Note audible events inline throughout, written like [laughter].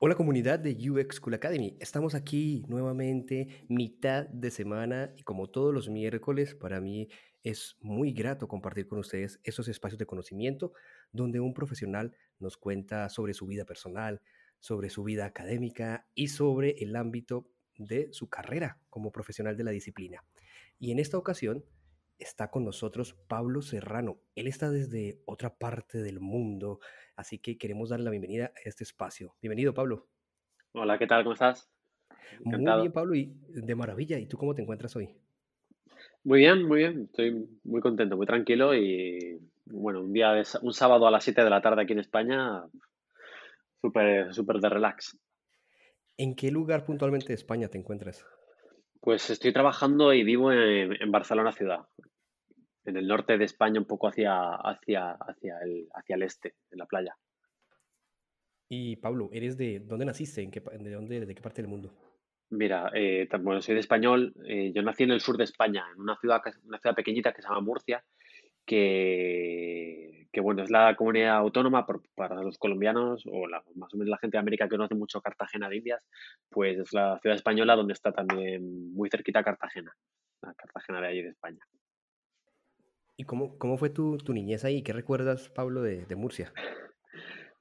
Hola comunidad de UX School Academy, estamos aquí nuevamente mitad de semana y como todos los miércoles para mí es muy grato compartir con ustedes esos espacios de conocimiento donde un profesional nos cuenta sobre su vida personal, sobre su vida académica y sobre el ámbito de su carrera como profesional de la disciplina. Y en esta ocasión está con nosotros Pablo Serrano. Él está desde otra parte del mundo, así que queremos darle la bienvenida a este espacio. Bienvenido, Pablo. Hola, ¿qué tal? ¿Cómo estás? Muy bien, Pablo, y de maravilla. ¿Y tú cómo te encuentras hoy? Muy bien, muy bien. Estoy muy contento, muy tranquilo y bueno, un día de, un sábado a las 7 de la tarde aquí en España, súper súper de relax. ¿En qué lugar puntualmente de España te encuentras? Pues estoy trabajando y vivo en, Barcelona ciudad, en el norte de España, un poco hacia, hacia, hacia, el, hacia el este, en la playa. Y Pablo, ¿eres de dónde naciste? ¿En qué, de, dónde, ¿De qué parte del mundo? Mira, eh, bueno, soy de español. Eh, yo nací en el sur de España, en una ciudad, una ciudad pequeñita que se llama Murcia, que, que bueno, es la comunidad autónoma para los colombianos o más o menos la gente de América que conoce mucho Cartagena de Indias, pues es la ciudad española donde está también muy cerquita Cartagena, la Cartagena de allí de España. ¿Y cómo, cómo fue tu, tu niñez ahí? ¿Qué recuerdas, Pablo, de, de Murcia?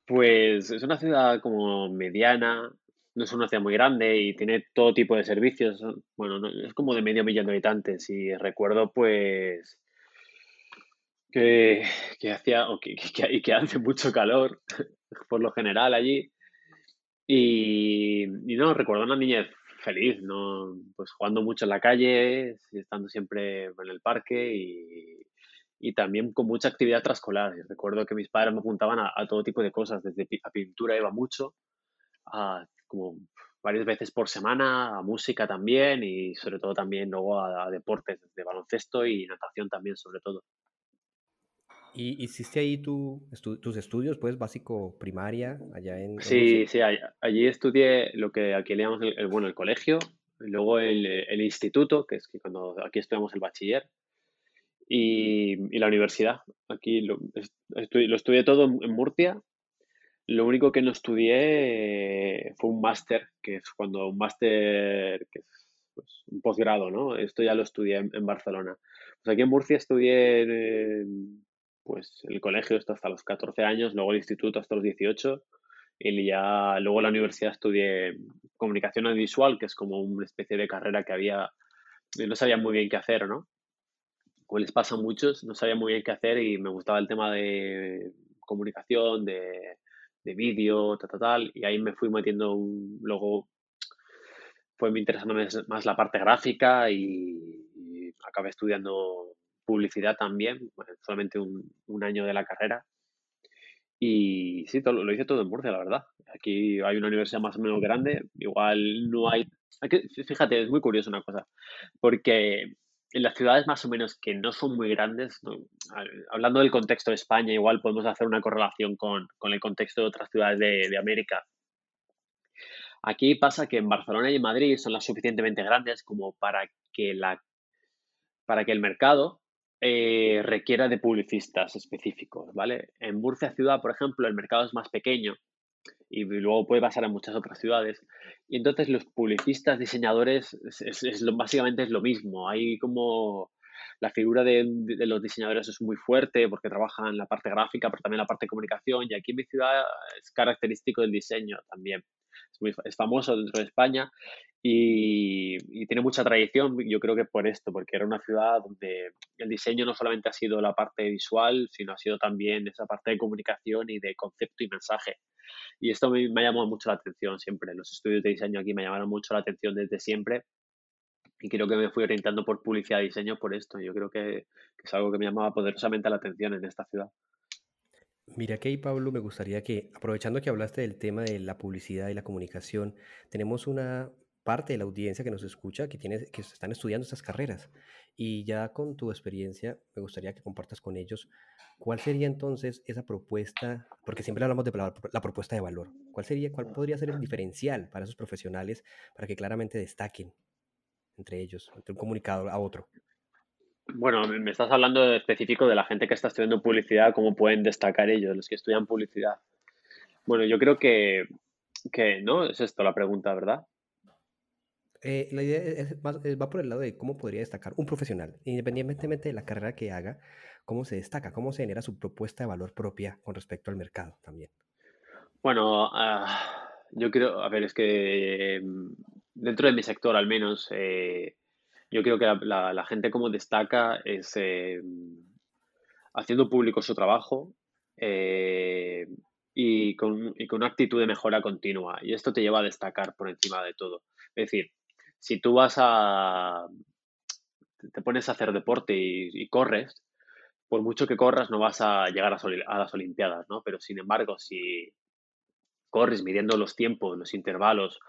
Pues es una ciudad como mediana, no es una ciudad muy grande y tiene todo tipo de servicios. Bueno, es como de medio millón de habitantes y recuerdo pues que, hacía o que, que, hace mucho calor [laughs] por lo general allí. Y, y, no, recuerdo una niñez feliz, ¿no? Pues jugando mucho en la calle, estando siempre en el parque y, y también con mucha actividad trascolar. Recuerdo que mis padres me apuntaban a, todo tipo de cosas, desde a pintura iba mucho, a como varias veces por semana, a música también y sobre todo también luego a, a deportes, desde baloncesto y natación también sobre todo. ¿Y hiciste ahí tu, tus estudios, pues, básico primaria, allá en... Sí, sí, allí estudié lo que aquí le llamamos el, bueno, el colegio, luego el, el, instituto, que es que cuando aquí estudiamos el bachiller, y, y la universidad. Aquí lo, lo estudié todo en, Murcia. Lo único que no estudié fue un máster, que es cuando un máster, que es pues, un posgrado, ¿no? Esto ya lo estudié en, Barcelona. Pues aquí en Murcia estudié pues el colegio hasta los 14 años, luego el instituto hasta los 18 y ya luego la universidad estudié comunicación audiovisual, que es como una especie de carrera que había, no sabía muy bien qué hacer, ¿no? Como les pasa a muchos, no sabía muy bien qué hacer y me gustaba el tema de comunicación, de, de vídeo, tal, tal, tal, y ahí me fui metiendo un, luego fue me interesando más la parte gráfica y, y acabé estudiando publicidad también, solamente un, un, año de la carrera. Y sí, todo, lo hice todo en Murcia, la verdad. Aquí hay una universidad más o menos grande, igual no hay... fíjate, es muy curioso una cosa, porque en las ciudades más o menos que no son muy grandes, hablando del contexto de España, igual podemos hacer una correlación con, con el contexto de otras ciudades de, de, América. Aquí pasa que en Barcelona y en Madrid son las suficientemente grandes como para que, la, para que el mercado eh, requiera de publicistas específicos, ¿vale? En Murcia ciudad, por ejemplo, el mercado es más pequeño y luego puede pasar en muchas otras ciudades. Y entonces los publicistas, diseñadores, es, es, lo, básicamente es lo mismo. Hay como la figura de, de, los diseñadores es muy fuerte porque trabajan la parte gráfica, pero también la parte de comunicación. Y aquí en mi ciudad es característico del diseño también. Es, muy, famoso dentro de España y, tiene mucha tradición, yo creo que por esto, porque era una ciudad donde el diseño no solamente ha sido la parte visual, sino ha sido también esa parte de comunicación y de concepto y mensaje. Y esto me, me ha llamado mucho la atención siempre. Los estudios de diseño aquí me llamaron mucho la atención desde siempre y creo que me fui orientando por publicidad y diseño por esto. Yo creo que, que es algo que me llamaba poderosamente la atención en esta ciudad. Mira que ahí, Pablo, me gustaría que, aprovechando que hablaste del tema de la publicidad y la comunicación, tenemos una parte de la audiencia que nos escucha que, tiene, que están estudiando estas carreras. Y ya con tu experiencia, me gustaría que compartas con ellos cuál sería entonces esa propuesta, porque siempre hablamos de la, la propuesta de valor. ¿Cuál sería, cuál podría ser el diferencial para esos profesionales para que claramente destaquen entre ellos, entre un comunicador a otro? Bueno, me estás hablando específico de la gente que está estudiando publicidad, cómo pueden destacar ellos, los que estudian publicidad. Bueno, yo creo que, que no, es esto la pregunta, ¿verdad? Eh, la idea es va por el lado de cómo podría destacar un profesional, independientemente de la carrera que haga, cómo se destaca, cómo se genera su propuesta de valor propia con respecto al mercado también. Bueno, ah, yo creo, a ver, es que mm, dentro de mi sector al menos, eh, yo creo que la, gente como destaca es eh, haciendo público su trabajo eh, y, con, y con una actitud de mejora continua. Y esto te lleva a destacar por encima de todo. Es decir, si tú vas a, te pones a hacer deporte y, corres, por mucho que corras no vas a llegar a, a, las Olimpiadas, ¿no? Pero sin embargo, si corres midiendo los tiempos, los intervalos,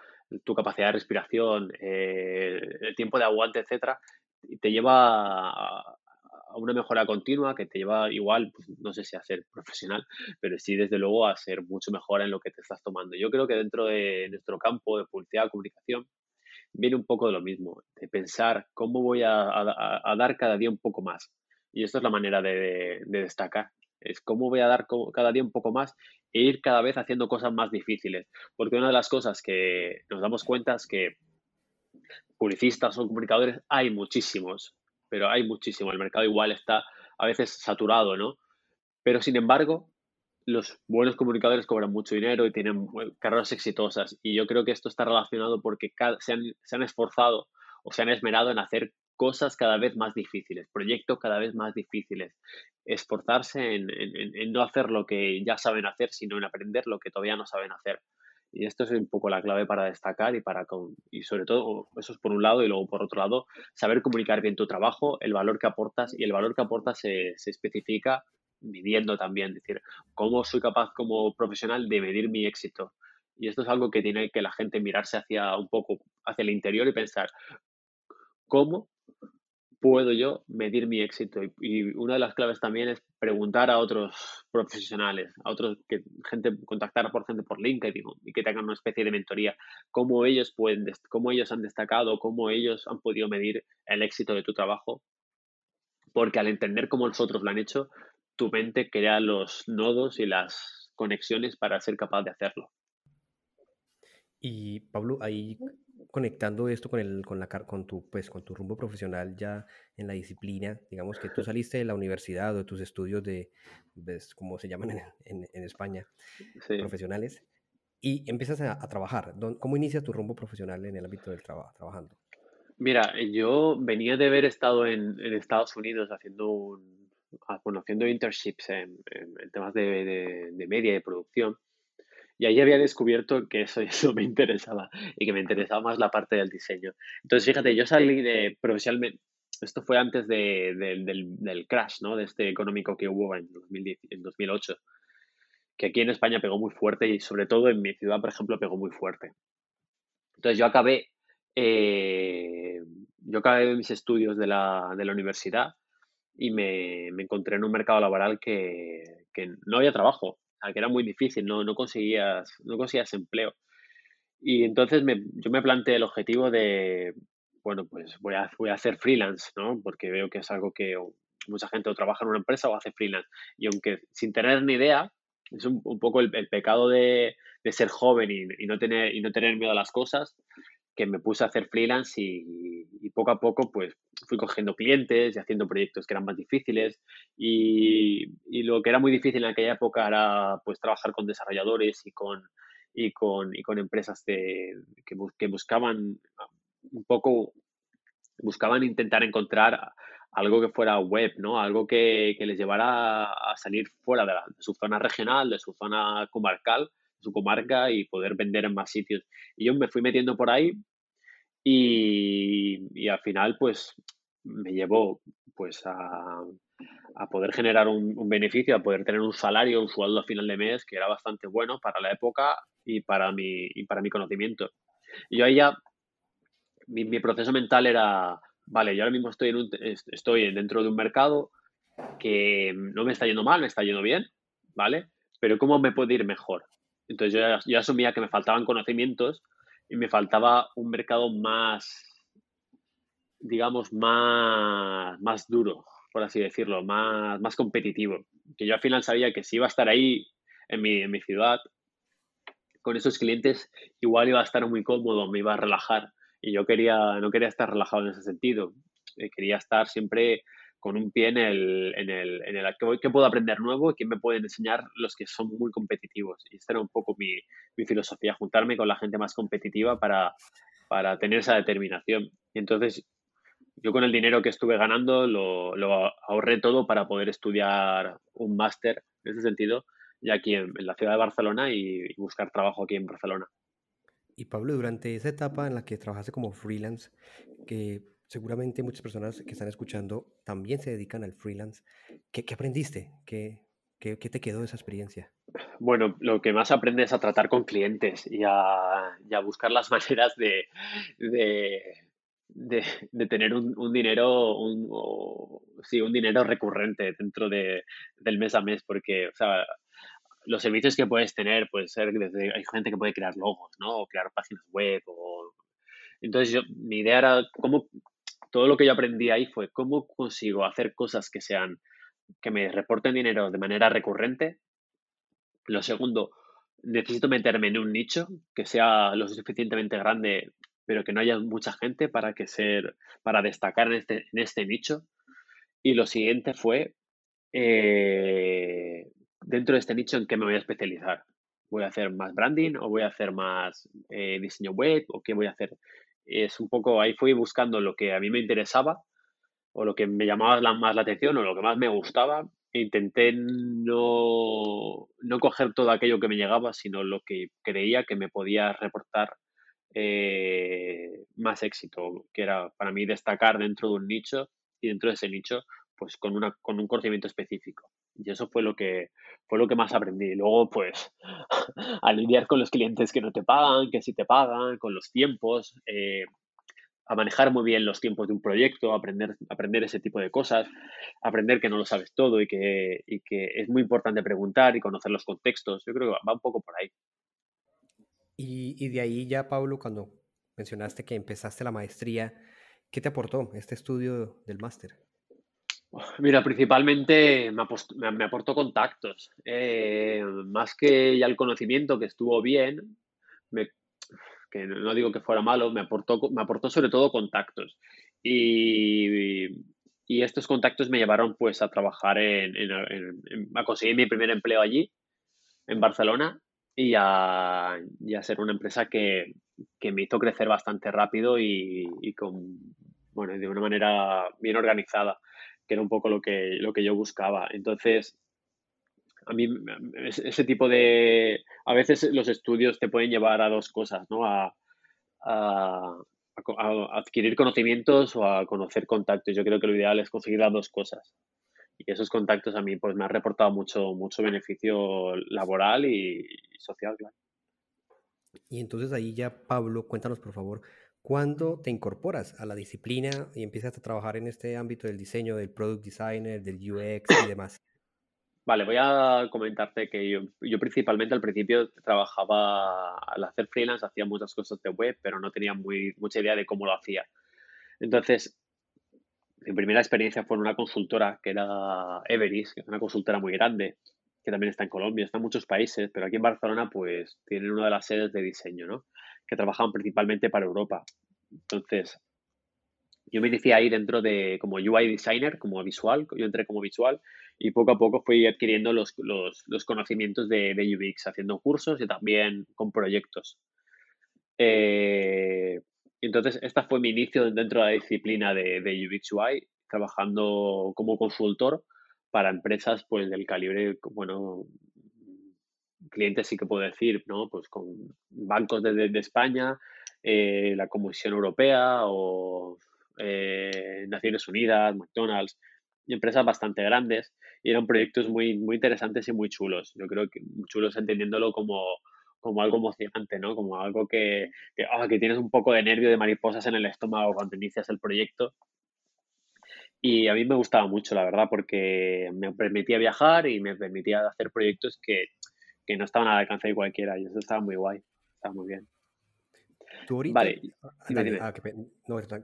tu capacidad de respiración, eh, el tiempo de aguante, etcétera, te lleva a, una mejora continua que te lleva igual, pues, no sé si a ser profesional, pero sí desde luego a ser mucho mejor en lo que te estás tomando. Yo creo que dentro de nuestro campo de publicidad, comunicación, viene un poco de lo mismo, de pensar cómo voy a, dar cada día un poco más. Y esto es la manera de destacar es cómo voy a dar cada día un poco más e ir cada vez haciendo cosas más difíciles. Porque una de las cosas que nos damos cuenta es que publicistas o comunicadores hay muchísimos, pero hay muchísimo. El mercado igual está a veces saturado, ¿no? Pero sin embargo, los buenos comunicadores cobran mucho dinero y tienen carreras exitosas. Y yo creo que esto está relacionado porque se han, se han esforzado o se han esmerado en hacer cosas cada vez más difíciles, proyectos cada vez más difíciles, esforzarse en, no hacer lo que ya saben hacer, sino en aprender lo que todavía no saben hacer. Y esto es un poco la clave para destacar y para y sobre todo eso es por un lado y luego por otro lado saber comunicar bien tu trabajo, el valor que aportas y el valor que aportas se, se especifica midiendo también, es decir, cómo soy capaz como profesional de medir mi éxito. Y esto es algo que tiene que la gente mirarse hacia un poco hacia el interior y pensar cómo puedo yo medir mi éxito? Y, una de las claves también es preguntar a otros profesionales, a otros que gente, contactar por gente por LinkedIn y que tengan una especie de mentoría, cómo ellos pueden, cómo ellos han destacado, cómo ellos han podido medir el éxito de tu trabajo. Porque al entender cómo nosotros lo han hecho, tu mente crea los nodos y las conexiones para ser capaz de hacerlo. Y Pablo, ahí conectando esto con, el, con, la, con, tu, pues, con tu rumbo profesional ya en la disciplina, digamos que tú [laughs] saliste de la universidad o de tus estudios de, ves, como se llaman en, en, España, profesionales, y empiezas a, trabajar. ¿Cómo inicia tu rumbo profesional en el ámbito del trabajo, trabajando? Mira, yo venía de haber estado en, en Estados Unidos haciendo un, ah, bueno, haciendo internships en, en temas de, de, de media y de producción y ahí había descubierto que eso, [laughs] eso me interesaba y que me interesaba más la parte del diseño. Entonces, fíjate, yo salí de profesionalmente, esto fue antes de, del, del, crash, ¿no? De este económico que hubo en, 2010, en 2008, que aquí en España pegó muy fuerte y sobre todo en mi ciudad, por ejemplo, pegó muy fuerte. Entonces yo acabé, eh, yo acabé mis estudios de la, de la universidad y me, me, encontré en un mercado laboral que, que no había trabajo que era muy difícil, no, no, conseguías, no conseguías empleo. Y entonces me, yo me planteé el objetivo de, bueno, pues voy a, voy a hacer freelance, ¿no? Porque veo que es algo que mucha gente o trabaja en una empresa o hace freelance. Y aunque sin tener ni idea, es un, un poco el, pecado de, de ser joven y, no tener, y no tener miedo a las cosas, que me puse a hacer freelance y, y, poco a poco pues fui cogiendo clientes y haciendo proyectos que eran más difíciles y, y, lo que era muy difícil en aquella época era pues trabajar con desarrolladores y con, y con, y con empresas de, que, que buscaban un poco, buscaban intentar encontrar algo que fuera web, ¿no? Algo que, que les llevara a salir fuera de, la, de su zona regional, de su zona comarcal su comarca y poder vender en más sitios. Y yo me fui metiendo por ahí y, al final pues me llevó pues a, poder generar un, beneficio, a poder tener un salario, un sueldo a final de mes que era bastante bueno para la época y para mi, y para mi conocimiento. Y yo ahí ya, mi, mi, proceso mental era, vale, yo ahora mismo estoy, en un, estoy dentro de un mercado que no me está yendo mal, me está yendo bien, ¿vale? Pero ¿cómo me puede ir mejor? Entonces yo, yo asumía que me faltaban conocimientos y me faltaba un mercado más, digamos, más, más duro, por así decirlo, más, más competitivo. Que yo al final sabía que si iba a estar ahí en mi, en mi ciudad, con esos clientes, igual iba a estar muy cómodo, me iba a relajar. Y yo quería, no quería estar relajado en ese sentido. Eh, quería estar siempre con un pie en el, en el, en el ¿qué, puedo aprender nuevo y qué me pueden enseñar los que son muy competitivos. Y esta era un poco mi, mi filosofía, juntarme con la gente más competitiva para, para tener esa determinación. Y entonces yo con el dinero que estuve ganando lo, lo ahorré todo para poder estudiar un máster en ese sentido, ya aquí en, la ciudad de Barcelona y, buscar trabajo aquí en Barcelona. Y Pablo, durante esa etapa en la que trabajaste como freelance, que seguramente muchas personas que están escuchando también se dedican al freelance, ¿qué, aprendiste? ¿Qué, ¿Qué, ¿Qué, te quedó de esa experiencia? Bueno, lo que más aprendes es a tratar con clientes y a, a buscar las [laughs] maneras de, de, de, tener un, un dinero, un, sí, un dinero recurrente dentro de, del mes a mes, porque, o sea, los servicios que puedes tener puede ser desde, hay gente que puede crear logos, ¿no? O crear páginas web, o... Entonces yo, mi idea era cómo, todo lo que yo aprendí ahí fue cómo consigo hacer cosas que sean, que me reporten dinero de manera recurrente. Lo segundo, necesito meterme en un nicho que sea lo suficientemente grande pero que no haya mucha gente para que ser, para destacar en este, en este nicho. Y lo siguiente fue, eh, dentro de este nicho, ¿en qué me voy a especializar? ¿Voy a hacer más branding o voy a hacer más eh, diseño web o qué voy a hacer? Es un poco, ahí fui buscando lo que a mí me interesaba o lo que me llamaba más la atención o lo que más me gustaba. E intenté no, no coger todo aquello que me llegaba, sino lo que creía que me podía reportar eh, más éxito, que era para mí destacar dentro de un nicho y dentro de ese nicho, pues con, una, con un conocimiento específico. Y eso fue lo que fue lo que más aprendí. Luego, pues, [laughs] a lidiar con los clientes que no te pagan, que sí te pagan, con los tiempos, eh, a manejar muy bien los tiempos de un proyecto, aprender, aprender ese tipo de cosas, aprender que no lo sabes todo y que, y que es muy importante preguntar y conocer los contextos. Yo creo que va un poco por ahí. Y, de ahí ya, Pablo, cuando mencionaste que empezaste la maestría, ¿qué te aportó este estudio del máster? [laughs] Mira, principalmente me, aportó contactos. Eh, más que ya el conocimiento, que estuvo bien, que no digo que fuera malo, me aportó, me aportó sobre todo contactos. Y, estos contactos me llevaron pues a trabajar en, a conseguir mi primer empleo allí, en Barcelona, y a, ser una empresa que, me hizo crecer bastante rápido y, con, bueno, de una manera bien organizada, que era un poco lo que, lo que yo buscaba. Entonces, a mí ese tipo de... A veces los estudios te pueden llevar a dos cosas, ¿no? A, a, adquirir conocimientos o a conocer contactos. Yo creo que lo ideal es conseguir las dos cosas y esos contactos a mí pues me han reportado mucho, mucho beneficio laboral y, social, claro. Y entonces ahí ya, Pablo, cuéntanos por favor, ¿cuándo te incorporas a la disciplina y empiezas a trabajar en este ámbito del diseño, del product designer, del UX y demás? Vale, voy a comentarte que yo, yo, principalmente al principio trabajaba, al hacer freelance hacía muchas cosas de web, pero no tenía muy, mucha idea de cómo lo hacía. Entonces, mi primera experiencia fue en una consultora que era Everis, que es una consultora muy grande, que también está en Colombia, está en muchos países, pero aquí en Barcelona pues tienen una de las sedes de diseño, ¿no? Que trabajaban principalmente para Europa. Entonces, yo me inicié ahí dentro de como UI designer, como visual, yo entré como visual y poco a poco fui adquiriendo los, conocimientos de, de, UX, haciendo cursos y también con proyectos. Eh, entonces, esta fue mi inicio dentro de la disciplina de, de UX UI, trabajando como consultor para empresas pues del calibre, bueno, clientes sí que puedo decir, ¿no? Pues con bancos de, España, eh, la Comisión Europea o eh, Naciones Unidas, McDonald's. empresas bastante grandes y eran proyectos muy, muy interesantes y muy chulos. Yo creo que chulos entendiéndolo como, como algo emocionante, ¿no? Como algo que, que, ah, que tienes un poco de nervio de mariposas en el estómago cuando inicias el proyecto. Y a mí me gustaba mucho, la verdad, porque me permitía viajar y me permitía hacer proyectos que, que no estaban al alcance de cualquiera y eso estaba muy guay, estaba muy bien. Vale.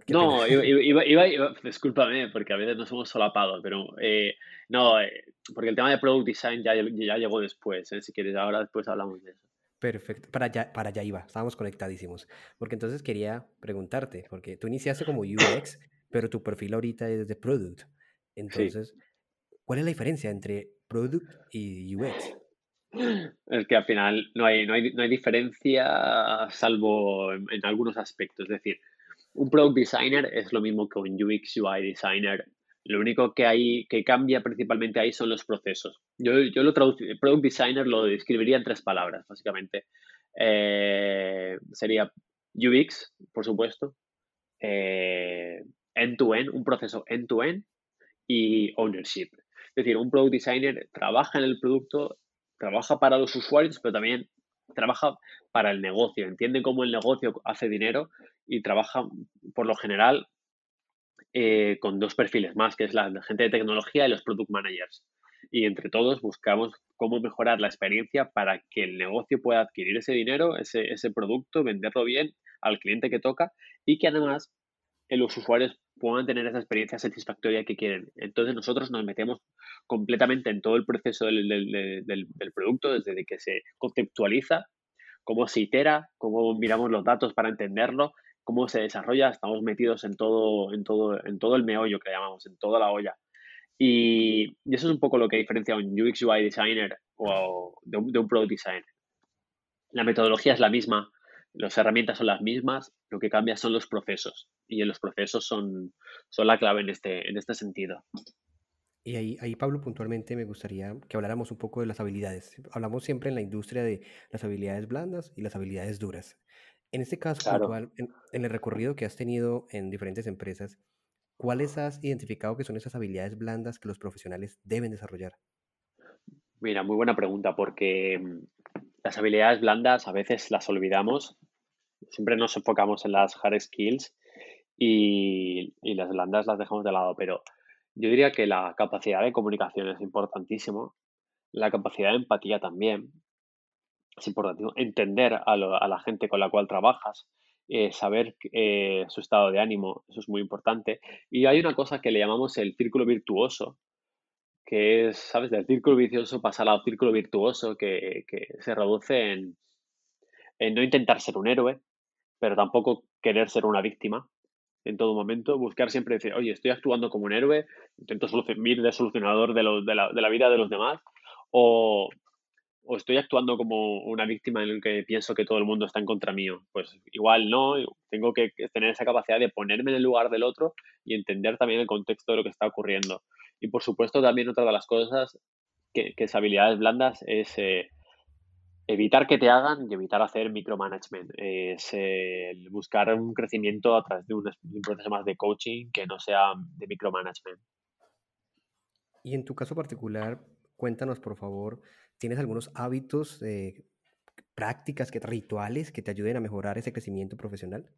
no, [laughs] iba, iba, iba, discúlpame, porque a veces nos hemos solapado, pero eh, no, eh, porque el tema de product design ya, ya llegó después, ¿eh? si quieres, ahora después hablamos de eso. Perfecto, para allá, para allá iba, estábamos conectadísimos. Porque entonces quería preguntarte, porque tú iniciaste como UX, [coughs] pero tu perfil ahorita es de product. Entonces, ¿cuál es la diferencia entre product y UX? Es que al final no hay, no hay, no hay diferencia salvo en, algunos aspectos. Es decir, un product designer es lo mismo que un UX UI designer. Lo único que hay que cambia principalmente ahí son los procesos. Yo, yo lo product designer lo describiría en tres palabras, básicamente. Eh, sería UX, por supuesto, eh, end-to-end, un proceso end-to-end y ownership. Es decir, un product designer trabaja en el producto trabaja para los usuarios, pero también trabaja para el negocio, entiende cómo el negocio hace dinero y trabaja por lo general eh, con dos perfiles más, que es la gente de tecnología y los product managers. Y entre todos buscamos cómo mejorar la experiencia para que el negocio pueda adquirir ese dinero, ese, ese producto, venderlo bien al cliente que toca y que además los usuarios puedan tener esa experiencia satisfactoria que quieren. Entonces nosotros nos metemos completamente en todo el proceso del, del, producto, desde que se conceptualiza, cómo se itera, cómo miramos los datos para entenderlo, cómo se desarrolla, estamos metidos en todo, en todo, en todo el meollo que llamamos, en toda la olla. Y, eso es un poco lo que diferencia a un UX UI designer o de un, de un product designer. La metodología es la misma, las herramientas son las mismas, lo que cambia son los procesos y los procesos son, son la clave en este, en este sentido. Y ahí, ahí, Pablo, puntualmente me gustaría que habláramos un poco de las habilidades. Hablamos siempre en la industria de las habilidades blandas y las habilidades duras. En este caso, puntual, en, en, el recorrido que has tenido en diferentes empresas, ¿cuáles has identificado que son esas habilidades blandas que los profesionales deben desarrollar? Mira, muy buena pregunta, porque las habilidades blandas a veces las olvidamos. Siempre nos enfocamos en las hard skills y, las blandas las dejamos de lado, pero yo diría que la capacidad de comunicación es importantísimo, la capacidad de empatía también es importantísimo, entender a, la gente con la cual trabajas, eh, saber eh, su estado de ánimo, eso es muy importante. Y hay una cosa que le llamamos el círculo virtuoso, que es, ¿sabes? Del círculo vicioso pasar al círculo virtuoso, que, se reduce en, no intentar ser un héroe, pero tampoco querer ser una víctima en todo momento, buscar siempre decir, oye, estoy actuando como un héroe, intento ir de solucionador de, de, la, de, la, vida de los demás, o, o, estoy actuando como una víctima en el que pienso que todo el mundo está en contra mío. Pues igual no, tengo que tener esa capacidad de ponerme en el lugar del otro y entender también el contexto de lo que está ocurriendo. Y por supuesto también otra de las cosas que, que es habilidades blandas es... Eh, evitar que te hagan y evitar hacer micromanagement. Es buscar un crecimiento a través de un, proceso más de coaching que no sea de micromanagement. Y en tu caso particular, cuéntanos por favor, ¿tienes algunos hábitos, eh, prácticas, que, rituales que te ayuden a mejorar ese crecimiento profesional?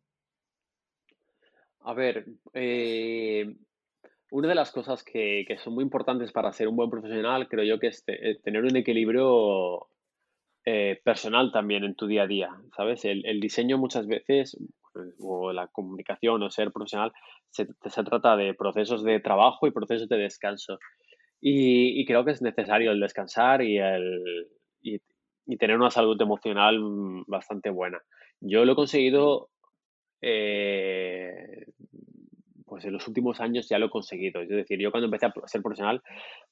A ver, eh, una de las cosas que, que, son muy importantes para ser un buen profesional, creo yo que es eh, tener un equilibrio eh, personal también en tu día a día, ¿sabes? El, el, diseño muchas veces, o la comunicación o ser profesional, se, se trata de procesos de trabajo y procesos de descanso. Y, y creo que es necesario el descansar y, el, y, y, tener una salud emocional bastante buena. Yo lo he conseguido eh, pues en los últimos años ya lo he conseguido. Es decir, yo cuando empecé a ser profesional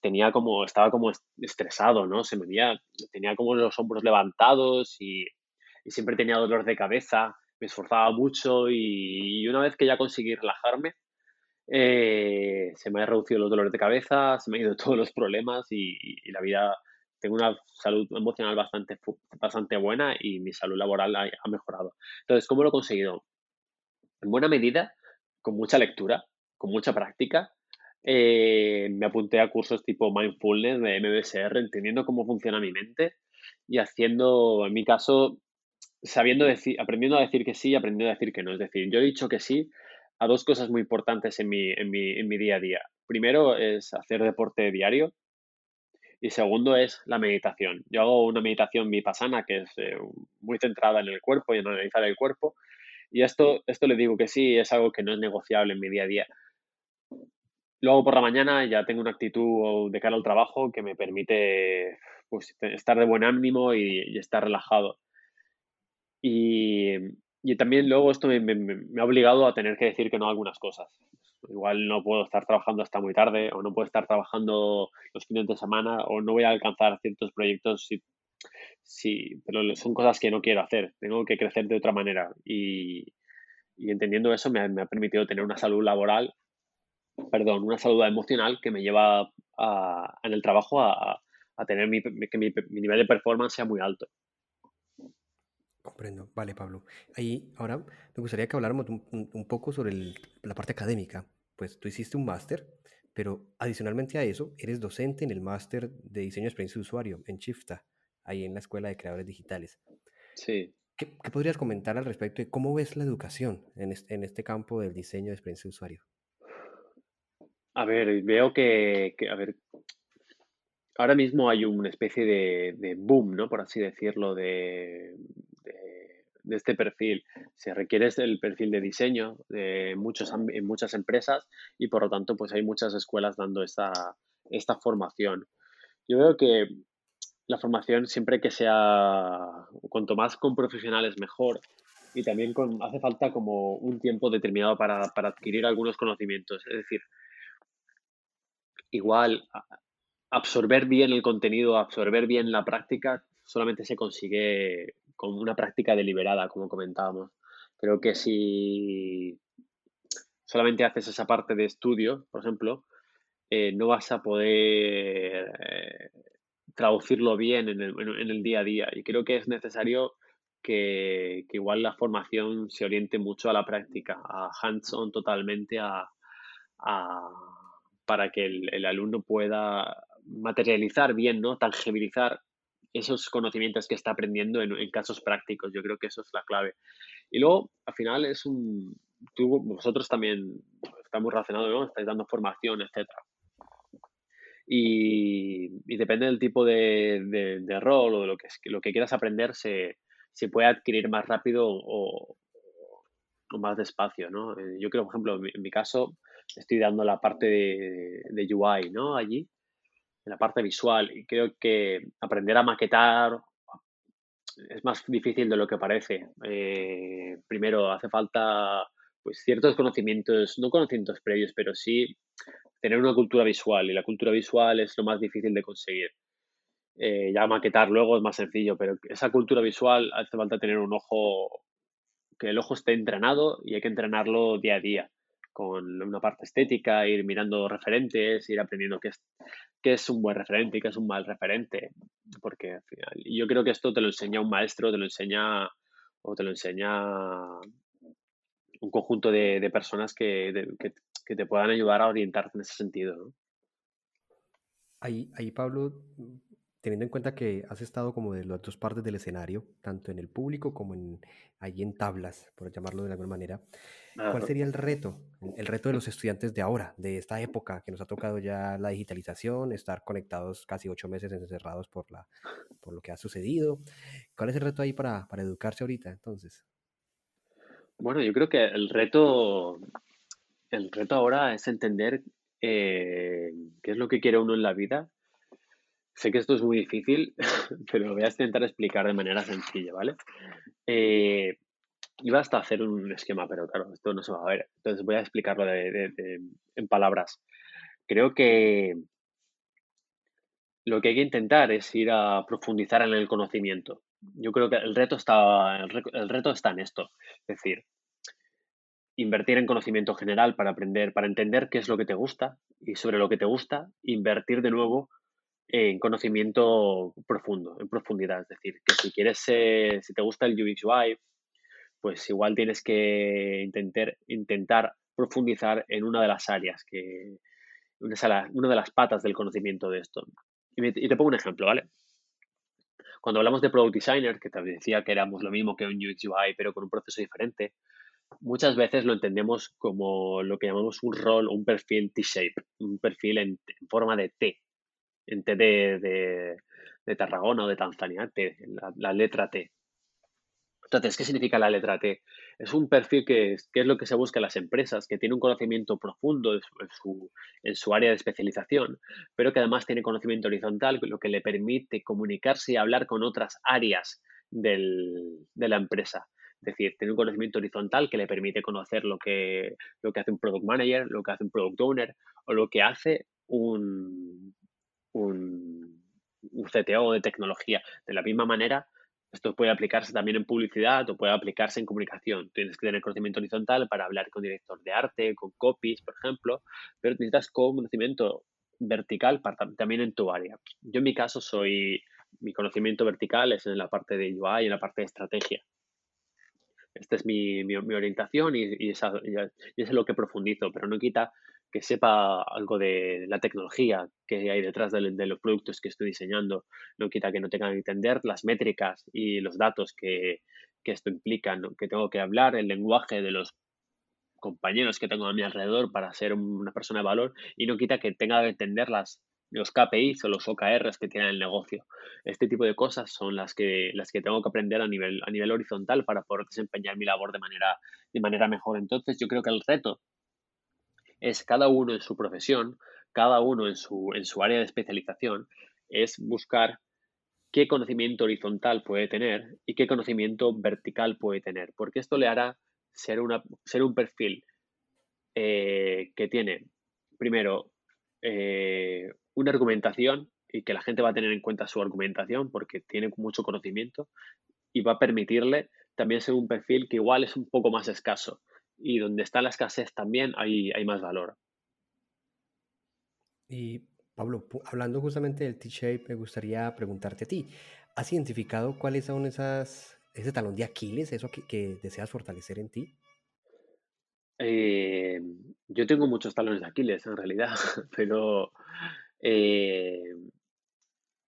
tenía como, estaba como estresado, ¿no? Se me veía, tenía como los hombros levantados y, siempre tenía dolor de cabeza, me esforzaba mucho y, una vez que ya conseguí relajarme, eh, se me han reducido los dolores de cabeza, se me han ido [laughs] todos los problemas y, la vida, tengo una salud emocional bastante, bastante buena y mi salud laboral ha, ha mejorado. Entonces, ¿cómo lo he conseguido? En buena medida con mucha lectura, con mucha práctica, eh, me apunté a cursos tipo mindfulness de MBSR, entendiendo cómo funciona mi mente y haciendo, en mi caso, sabiendo decir, aprendiendo a decir que sí y aprendiendo a decir que no. Es decir, yo he dicho que sí a dos cosas muy importantes en mi, en mi, día a día. Primero es hacer deporte diario y segundo es la meditación. Yo hago una meditación vipassana que es eh, muy centrada en el cuerpo y en analizar el cuerpo. Y esto, esto le digo que sí, es algo que no es negociable en mi día a día. Luego por la mañana ya tengo una actitud de cara al trabajo que me permite pues, estar de buen ánimo y, estar relajado. Y, también luego esto me, ha obligado a tener que decir que no a algunas cosas. Igual no puedo estar trabajando hasta muy tarde o no puedo estar trabajando los fines de semana o no voy a alcanzar ciertos proyectos si, si, pero son cosas que no quiero hacer. Tengo que crecer de otra manera y, entendiendo eso me ha permitido tener una salud laboral perdón, una salud emocional que me lleva en el trabajo a, tener que mi, nivel de performance sea muy alto. Comprendo. Vale, Pablo. Ahí, ahora me gustaría que habláramos un, poco sobre la parte académica. Pues tú hiciste un máster, pero adicionalmente a eso, eres docente en el máster de diseño de experiencia de usuario en Chifta, ahí en la Escuela de Creadores Digitales. Sí. ¿Qué, podrías comentar al respecto de cómo ves la educación en este, en este campo del diseño de experiencia de usuario? A ver, veo que, a ver, ahora mismo hay una especie de, boom, ¿no? Por así decirlo, de, de, este perfil. Se requiere el perfil de diseño de muchos, en muchas empresas y por lo tanto pues hay muchas escuelas dando esta, esta formación. Yo veo que la formación siempre que sea, cuanto más con profesionales mejor y también con, hace falta como un tiempo determinado para, para adquirir algunos conocimientos. Es decir, igual absorber bien el contenido, absorber bien la práctica, solamente se consigue con una práctica deliberada, como comentábamos. Creo que si solamente haces esa parte de estudio, por ejemplo, eh, no vas a poder eh, traducirlo bien en el, día a día. Y creo que es necesario que, igual la formación se oriente mucho a la práctica, a hands-on totalmente, a para que el, alumno pueda materializar bien, ¿no? Tangibilizar esos conocimientos que está aprendiendo en, casos prácticos. Yo creo que eso es la clave. Y luego, al final, es un. Tú, vosotros también estamos relacionados, ¿no? Estáis dando formación, etcétera. Y, depende del tipo de, rol o de lo que, lo que quieras aprender, se, puede adquirir más rápido o, o más despacio, ¿no? Eh, yo creo, por ejemplo, en mi caso, estoy dando la parte de, UI, ¿no? Allí, en la parte visual. Y creo que aprender a maquetar es más difícil de lo que parece. Eh, primero, hace falta pues ciertos conocimientos, no conocimientos previos, pero sí tener una cultura visual. Y la cultura visual es lo más difícil de conseguir. Eh, ya maquetar luego es más sencillo, pero esa cultura visual hace falta tener un ojo, que el ojo esté entrenado y hay que entrenarlo día a día con una parte estética, ir mirando referentes, ir aprendiendo qué es, qué es un buen referente y qué es un mal referente. Porque al final, yo creo que esto te lo enseña un maestro, te lo enseña o te lo enseña un conjunto de, personas que, te puedan ayudar a orientarte en ese sentido. Ahí, ahí, Pablo, teniendo en cuenta que has estado como de las dos partes del escenario, tanto en el público como en, ahí en tablas, por llamarlo de alguna manera, ¿cuál sería el reto? El reto de los estudiantes de ahora, de esta época que nos ha tocado ya la digitalización, estar conectados casi ocho meses encerrados por, la, por lo que ha sucedido. ¿Cuál es el reto ahí para, para educarse ahorita entonces? Bueno, yo creo que el reto, el reto ahora es entender eh, qué es lo que quiere uno en la vida Sé que esto es muy difícil, [laughs] pero lo voy a intentar explicar de manera sencilla, ¿vale? Eh, iba hasta hacer un esquema, pero claro, esto no se va a ver. Entonces voy a explicarlo en palabras. Creo que lo que hay que intentar es ir a profundizar en el conocimiento. Yo creo que el reto está, el reto está en esto. Es decir, invertir en conocimiento general para aprender, para entender qué es lo que te gusta y sobre lo que te gusta, invertir de nuevo en conocimiento profundo, en profundidad. Es decir, que si quieres, si te gusta el UX UI, pues igual tienes que intentar, intentar profundizar en una de las áreas que una de las patas del conocimiento de esto. Y, te pongo un ejemplo, ¿vale? Cuando hablamos de Product Designer, que te decía que éramos lo mismo que un UX UI, pero con un proceso diferente, muchas veces lo entendemos como lo que llamamos un rol, un perfil T-shape, un perfil en, forma de T, en T de, de, Tarragona o de Tanzania, T, la letra T. Entonces, ¿qué significa la letra T? Es un perfil que es, lo que se busca en las empresas, que tiene un conocimiento profundo en su, área de especialización, pero que además tiene conocimiento horizontal, lo que le permite comunicarse y hablar con otras áreas de la empresa. Es decir, tiene un conocimiento horizontal que le permite conocer lo que, lo que hace un product manager, lo que hace un product owner o lo que hace un, un, un CTO de tecnología. De la misma manera, esto puede aplicarse también en publicidad o puede aplicarse en comunicación. Tienes que tener conocimiento horizontal para hablar con director de arte, con copies, por ejemplo, pero necesitas conocimiento vertical también en tu área. Yo en mi caso soy, mi conocimiento vertical es en la parte de UI y en la parte de estrategia. Esta es mi, mi, orientación y, y, esa, y, es lo que profundizo, pero no quita que sepa algo de la tecnología que hay detrás de, los productos que estoy diseñando. No quita que no tenga que entender las métricas y los datos que, esto implica, que tengo que hablar el lenguaje de los compañeros que tengo a mi alrededor para ser una persona de valor y no quita que tenga que entender las, los KPIs o los OKRs que tiene el negocio. Este tipo de cosas son las que, las que tengo que aprender a nivel, a nivel horizontal para poder desempeñar mi labor de manera, de manera mejor. Entonces yo creo que el reto es cada uno en su profesión, cada uno en su, en su área de especialización, es buscar qué conocimiento horizontal puede tener y qué conocimiento vertical puede tener, porque esto le hará ser, una, ser un perfil eh, que tiene, primero, eh, una argumentación y que la gente va a tener en cuenta su argumentación porque tiene mucho conocimiento y va a permitirle también ser un perfil que igual es un poco más escaso y donde está la escasez también hay, hay más valor. Y Pablo, hablando justamente del T-Shape, me gustaría preguntarte a ti, ¿has identificado cuáles son esas, ese talón de Aquiles, eso que, deseas fortalecer en ti? Eh, yo tengo muchos talones de Aquiles en realidad, [laughs] pero eh,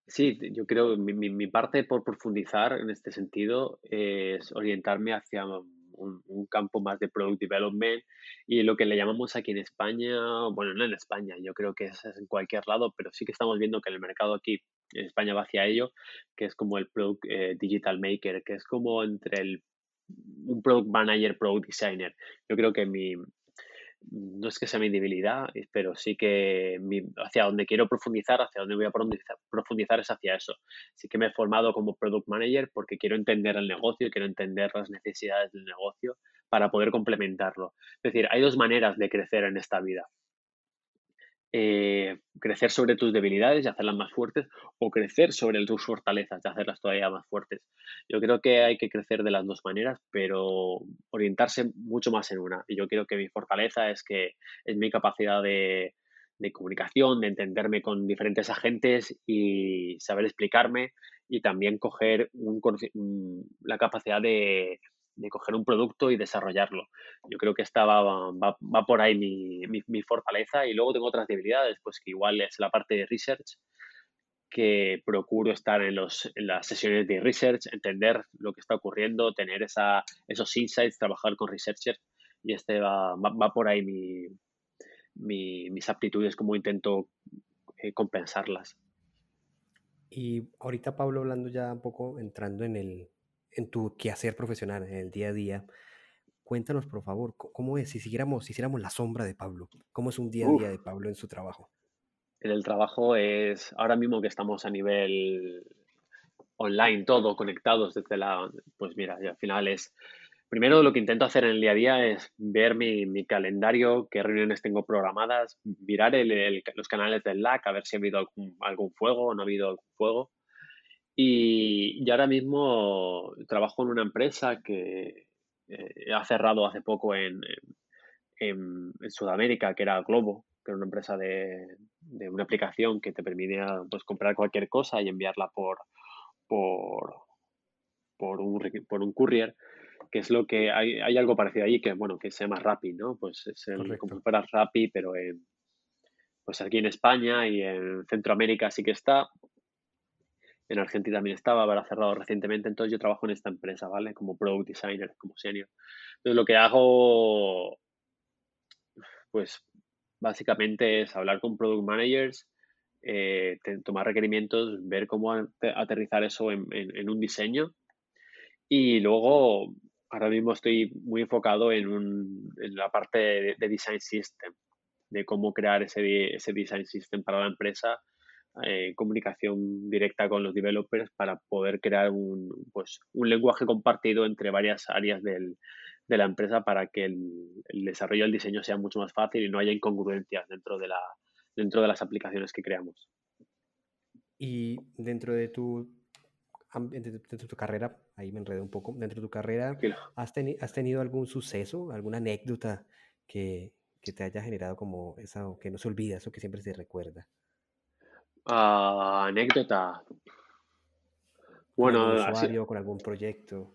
sí, yo creo mi, mi, parte por profundizar en este sentido es orientarme hacia un, campo más de product development y lo que le llamamos aquí en España, bueno, no en España, yo creo que es, en cualquier lado, pero sí que estamos viendo que el mercado aquí en España va hacia ello, que es como el product eh, digital maker, que es como entre el un product manager, product designer. Yo creo que mi, no es que sea mi debilidad, pero sí que hacia donde quiero profundizar, hacia donde voy a profundizar, es hacia eso. Sí que me he formado como product manager porque quiero entender el negocio, quiero entender las necesidades del negocio para poder complementarlo. Es decir, hay dos maneras de crecer en esta vida. Eh, crecer sobre tus debilidades y hacerlas más fuertes o crecer sobre tus fortalezas y hacerlas todavía más fuertes. Yo creo que hay que crecer de las dos maneras, pero orientarse mucho más en una. Y yo creo que mi fortaleza es que es mi capacidad de, de comunicación, de entenderme con diferentes agentes y saber explicarme y también coger la capacidad de, de coger un producto y desarrollarlo. Yo creo que esta va, va, por ahí mi, mi, fortaleza y luego tengo otras debilidades, pues que igual es la parte de research, que procuro estar en, los, en las sesiones de research, entender lo que está ocurriendo, tener esa, esos insights, trabajar con researchers y este va, va, por ahí mi, mis aptitudes, como intento eh, compensarlas. Y ahorita Pablo hablando ya un poco, entrando en el, en tu quehacer profesional, en el día a día, cuéntanos por favor, ¿cómo es si hiciéramos, si hiciéramos la sombra de Pablo? ¿Cómo es un día a día de Pablo en su trabajo? En el trabajo es, ahora mismo que estamos a nivel online, todo conectados desde la, pues mira, al final es, primero lo que intento hacer en el día a día es ver mi, mi calendario, qué reuniones tengo programadas, mirar el, los canales del LAC, a ver si ha habido algún, algún fuego o no ha habido algún fuego y, ahora mismo trabajo en una empresa que eh, ha cerrado hace poco en, en, Sudamérica, que era Globo, que era una empresa de, de una aplicación que te permitía pues, comprar cualquier cosa y enviarla por, por, por, un, por un courier que es lo que hay, hay algo parecido ahí que bueno que se llama Rappi no pues es el, como para Rappi pero en, pues aquí en España y en Centroamérica sí que está. En Argentina también estaba, habrá cerrado recientemente. Entonces yo trabajo en esta empresa, ¿vale? Como product designer, como senior. Entonces lo que hago, pues básicamente es hablar con product managers, eh, tomar requerimientos, ver cómo aterrizar eso en, un diseño. Y luego, ahora mismo estoy muy enfocado en, un, en la parte de, design system, de cómo crear ese, ese design system para la empresa, eh, comunicación directa con los developers para poder crear un, pues, un lenguaje compartido entre varias áreas del, de la empresa para que el, desarrollo del diseño sea mucho más fácil y no haya incongruencias dentro de, la, dentro de las aplicaciones que creamos. Y dentro de tu, dentro de tu carrera, ahí me enredé un poco, dentro de tu carrera, ¿has, ¿has tenido algún suceso, alguna anécdota que, que, te haya generado como esa, que no se olvida, eso que siempre se recuerda? Uh, anécdota. Bueno, con usuario, con algún proyecto.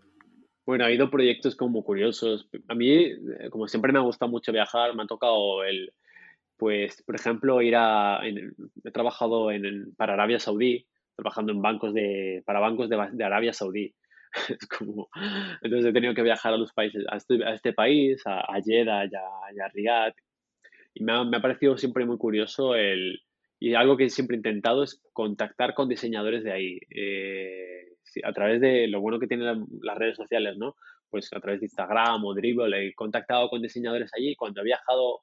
Bueno, ha habido proyectos como curiosos. A mí, eh, como siempre me ha gustado mucho viajar, me ha tocado el, pues, por ejemplo, ir a, he trabajado en, para Arabia Saudí, trabajando en bancos de, para bancos de, Arabia Saudí. [laughs] Es como, entonces he tenido que viajar a los países, a este, a este país, a, a Jeddah y a, Riyadh. Y me ha, me ha, parecido siempre muy curioso el, y algo que siempre he intentado es contactar con diseñadores de ahí. Eh, a través de lo bueno que tienen las redes sociales, ¿no? Pues a través de Instagram o Dribble he contactado con diseñadores allí. Cuando he viajado,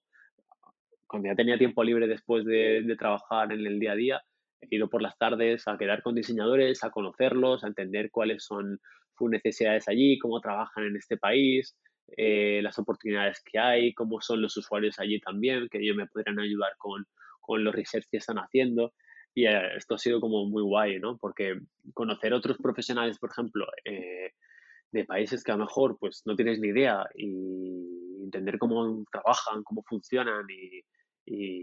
cuando ya tenía tiempo libre después de, trabajar en el día a día, he ido por las tardes a quedar con diseñadores, a conocerlos, a entender cuáles son sus necesidades allí, cómo trabajan en este país, eh, las oportunidades que hay, cómo son los usuarios allí también, que ellos me podrían ayudar con, con los research que están haciendo. Y eh, esto ha sido como muy guay, ¿no? Porque conocer otros profesionales, por ejemplo, eh, de países que a lo mejor pues no tienes ni idea y entender cómo trabajan, cómo funcionan y,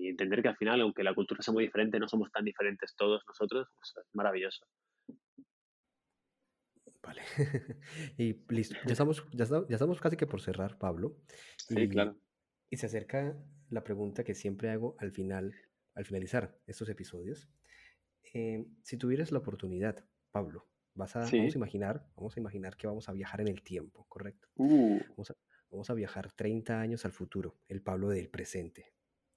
entender que al final, aunque la cultura sea muy diferente, no somos tan diferentes todos nosotros, pues es maravilloso. Vale. [laughs] y listo. Ya estamos, ya, estamos, casi que por cerrar, Pablo. Sí, claro. Y se acerca la pregunta que siempre hago al final, al finalizar estos episodios. Eh, si tuvieras la oportunidad, Pablo, vas a, vamos a imaginar, vamos a imaginar que vamos a viajar en el tiempo, ¿correcto? Uh. Vamos, a, viajar 30 años al futuro, el Pablo del presente,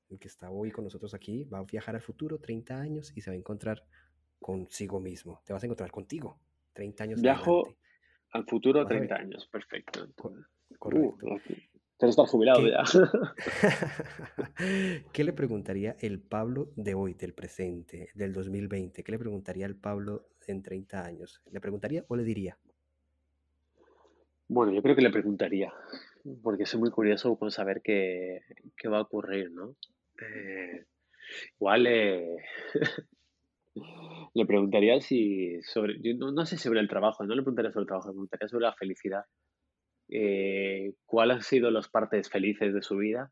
el que está hoy con nosotros aquí, va a viajar al futuro 30 años y se va a encontrar consigo mismo, te vas a encontrar contigo 30 años. Viajo al futuro 30 años, perfecto. Correcto. Uh, pero estar jubilado ya. [laughs] ¿Qué le preguntaría el Pablo de hoy, del presente, del 2020? ¿Qué le preguntaría el Pablo en 30 años? ¿Le preguntaría o le diría? Bueno, yo creo que le preguntaría, porque soy muy curioso con saber qué, va a ocurrir, ¿no? Eh, igual [laughs] le preguntaría si sobre, no, no, sé sobre el trabajo, no le preguntaría sobre el trabajo, le preguntaría sobre la felicidad eh, cuáles han sido las partes felices de su vida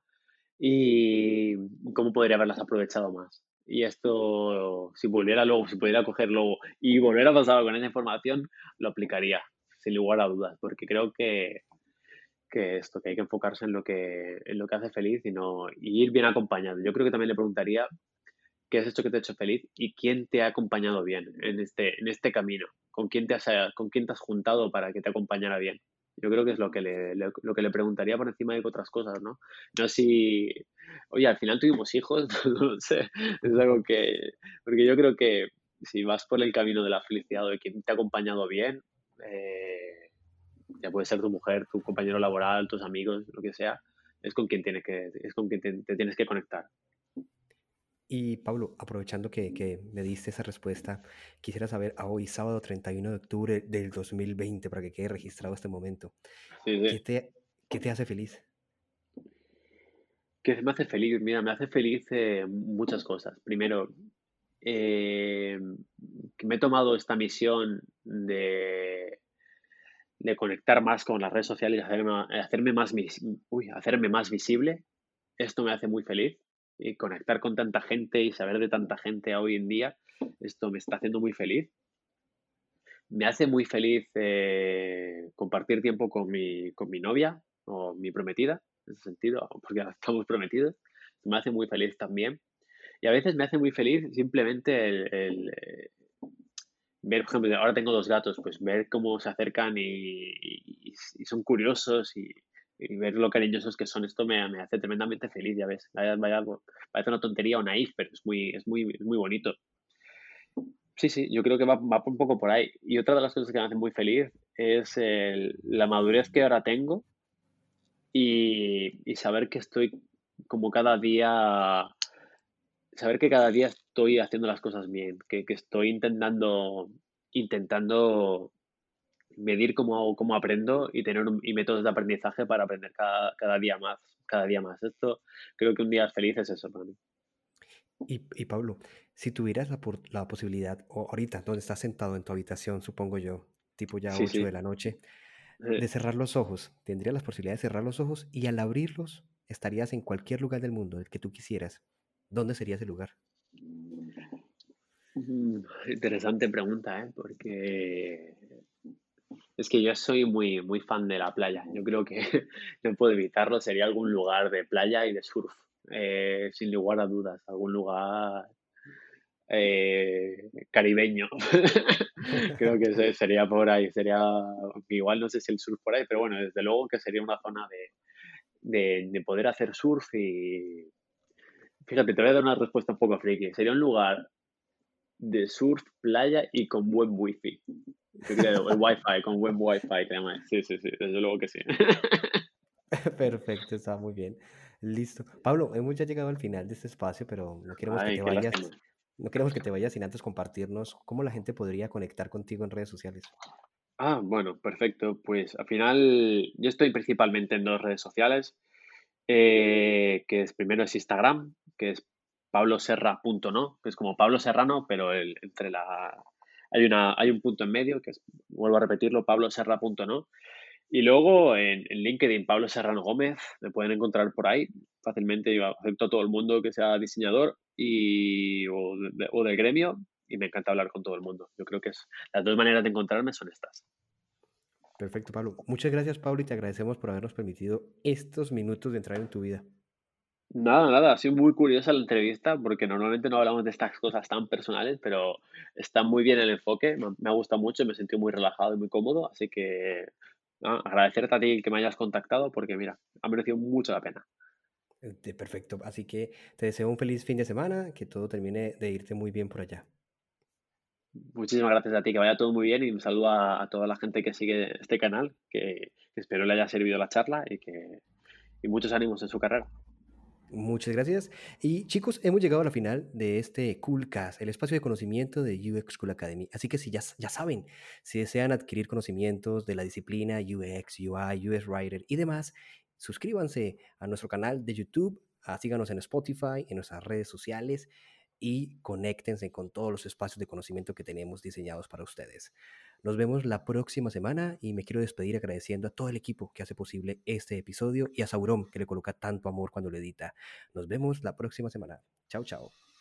y cómo podría haberlas aprovechado más. Y esto, si volviera luego, si pudiera cogerlo y volver a pasar con esa información, lo aplicaría, sin lugar a dudas, porque creo que, que esto, que hay que enfocarse en lo que, en lo que hace feliz y, no, ir bien acompañado. Yo creo que también le preguntaría qué has hecho que te ha hecho feliz y quién te ha acompañado bien en este, en este camino, con quién, te has, con quién te has juntado para que te acompañara bien. Yo creo que es lo que le, lo que le preguntaría por encima de otras cosas, ¿no? No si, oye, al final tuvimos hijos, [laughs] no sé, es algo que, porque yo creo que si vas por el camino de la felicidad o de quien te ha acompañado bien, eh, ya puede ser tu mujer, tu compañero laboral, tus amigos, lo que sea, es con quien, tiene que, es con quien te tienes que conectar. Y Pablo, aprovechando que, me diste esa respuesta, quisiera saber a hoy, sábado 31 de octubre del 2020, para que quede registrado este momento, ¿qué, te, ¿qué, te, hace feliz? ¿Qué me hace feliz? Mira, me hace feliz eh, muchas cosas. Primero, eh, que me he tomado esta misión de, de conectar más con las redes sociales y hacerme, hacerme, más, uy, hacerme más visible. Esto me hace muy feliz y conectar con tanta gente y saber de tanta gente hoy en día, esto me está haciendo muy feliz. Me hace muy feliz eh, compartir tiempo con mi, con mi novia o mi prometida, en ese sentido, [laughs] porque estamos prometidos. Me hace muy feliz también. Y a veces me hace muy feliz simplemente el, eh, ver, por ejemplo, ahora tengo dos gatos, pues ver cómo se acercan y, son curiosos y, ver lo cariñosos que son, esto me, hace tremendamente feliz, ya ves. parece una tontería o naif, pero es muy, es muy, muy bonito. Sí, sí, yo creo que va, va, un poco por ahí. Y otra de las cosas que me hace muy feliz es la madurez que ahora tengo y, y, saber que estoy como cada día, saber que cada día estoy haciendo las cosas bien, que, que estoy intentando, intentando medir cómo, cómo aprendo y tener y métodos de aprendizaje para aprender cada, cada, día más, cada día más. Esto creo que un día feliz es eso para mí. Y, y Pablo, si tuvieras la, la, posibilidad, o ahorita, donde estás sentado en tu habitación, supongo yo, tipo ya 8 de la noche, eh. de cerrar los ojos, tendrías la posibilidad de cerrar los ojos y al abrirlos estarías en cualquier lugar del mundo, el que tú quisieras. ¿Dónde sería ese lugar? Mm, interesante pregunta, ¿eh? porque es que yo soy muy, muy fan de la playa. Yo creo que [laughs] no puedo evitarlo. Sería algún lugar de playa y de surf, eh, sin lugar a dudas. Algún lugar eh, caribeño. [laughs] Creo que sería por ahí, sería, igual no sé si el surf por ahí, pero bueno, desde luego que sería una zona de, de, poder hacer surf y... Fíjate, te voy a dar una respuesta un poco friki. Sería un lugar de surf, playa y con buen wifi. El wifi, con buen wifi, Sí, sí, sí, desde luego que sí. [laughs] Perfecto, está muy bien. Listo. Pablo, hemos ya llegado al final de este espacio, pero no queremos que te vayas. No queremos que te vayas sin antes compartirnos cómo la gente podría conectar contigo en redes sociales. Ah, bueno, perfecto. Pues al final yo estoy principalmente en dos redes sociales, eh, que es primero es Instagram, que es pabloserra.no, que es como Pablo Serrano, pero entre la hay una hay un punto en medio, que es, vuelvo a repetirlo, pabloserra.no. Y luego en, LinkedIn, Pablo Serrano Gómez, me pueden encontrar por ahí fácilmente. Yo acepto a todo el mundo que sea diseñador y, o, de, del gremio y me encanta hablar con todo el mundo. Yo creo que es, las dos maneras de encontrarme son estas. Perfecto, Pablo. Muchas gracias, Pablo, y te agradecemos por habernos permitido estos minutos de entrar en tu vida. Nada, nada, ha sido muy curiosa la entrevista porque normalmente no hablamos de estas cosas tan personales, pero está muy bien el enfoque, me ha gustado mucho, me he sentido muy relajado y muy cómodo, así que agradecerte a ti que me hayas contactado porque mira, ha merecido mucho la pena. Eh, perfecto. Así que te deseo un feliz fin de semana, que todo termine de irte muy bien por allá. Muchísimas gracias a ti, que vaya todo muy bien y un saludo a, toda la gente que sigue este canal, que, espero le haya servido la charla y que y muchos ánimos en su carrera. Muchas gracias. Y chicos, hemos llegado a la final de este Coolcast, el espacio de conocimiento de UX Cool Academy. Así que si ya, saben, si desean adquirir conocimientos de la disciplina UX, UI, UX Writer y demás, suscríbanse a nuestro canal de YouTube, ah, síganos en Spotify, en nuestras redes sociales y conéctense con todos los espacios de conocimiento que tenemos diseñados para ustedes. Nos vemos la próxima semana y me quiero despedir agradeciendo a todo el equipo que hace posible este episodio y a Sauron que le coloca tanto amor cuando lo edita. Nos vemos la próxima semana. Chao, chao.